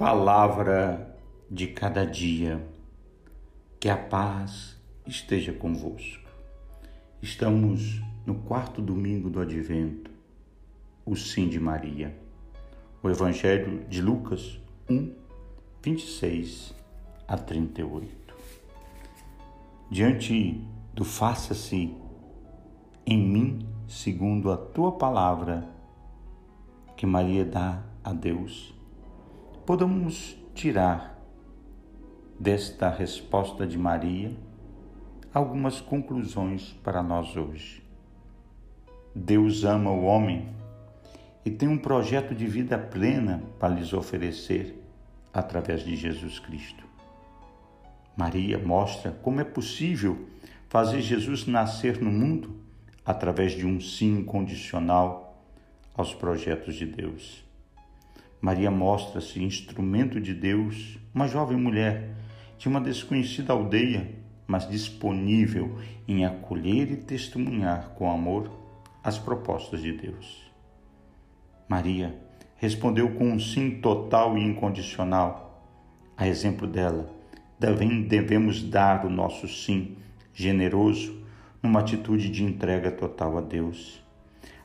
Palavra de cada dia, que a paz esteja convosco. Estamos no quarto domingo do Advento, o Sim de Maria. O Evangelho de Lucas 1, 26 a 38. Diante do faça-se em mim segundo a tua palavra, que Maria dá a Deus podemos tirar desta resposta de Maria algumas conclusões para nós hoje. Deus ama o homem e tem um projeto de vida plena para lhes oferecer através de Jesus Cristo. Maria mostra como é possível fazer Jesus nascer no mundo através de um sim incondicional aos projetos de Deus. Maria mostra-se instrumento de Deus, uma jovem mulher de uma desconhecida aldeia, mas disponível em acolher e testemunhar com amor as propostas de Deus. Maria respondeu com um sim total e incondicional. A exemplo dela, devemos dar o nosso sim generoso numa atitude de entrega total a Deus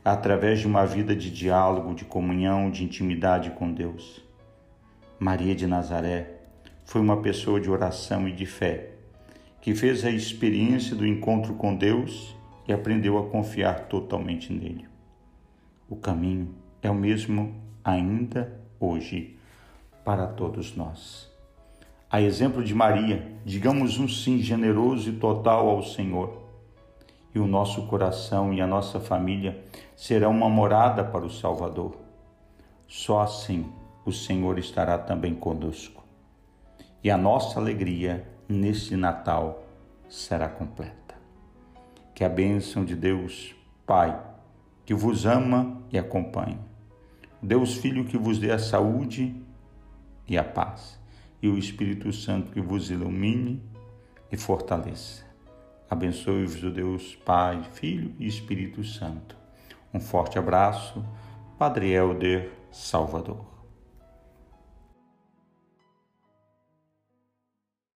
através de uma vida de diálogo, de comunhão, de intimidade com Deus. Maria de Nazaré foi uma pessoa de oração e de fé, que fez a experiência do encontro com Deus e aprendeu a confiar totalmente nele. O caminho é o mesmo ainda hoje para todos nós. A exemplo de Maria, digamos um sim generoso e total ao Senhor e o nosso coração e a nossa família serão uma morada para o Salvador. Só assim o Senhor estará também conosco. E a nossa alegria neste Natal será completa. Que a bênção de Deus, Pai, que vos ama e acompanhe. Deus Filho que vos dê a saúde e a paz. E o Espírito Santo que vos ilumine e fortaleça Abençoe-vos o Deus Pai, Filho e Espírito Santo. Um forte abraço, Padre Helder Salvador.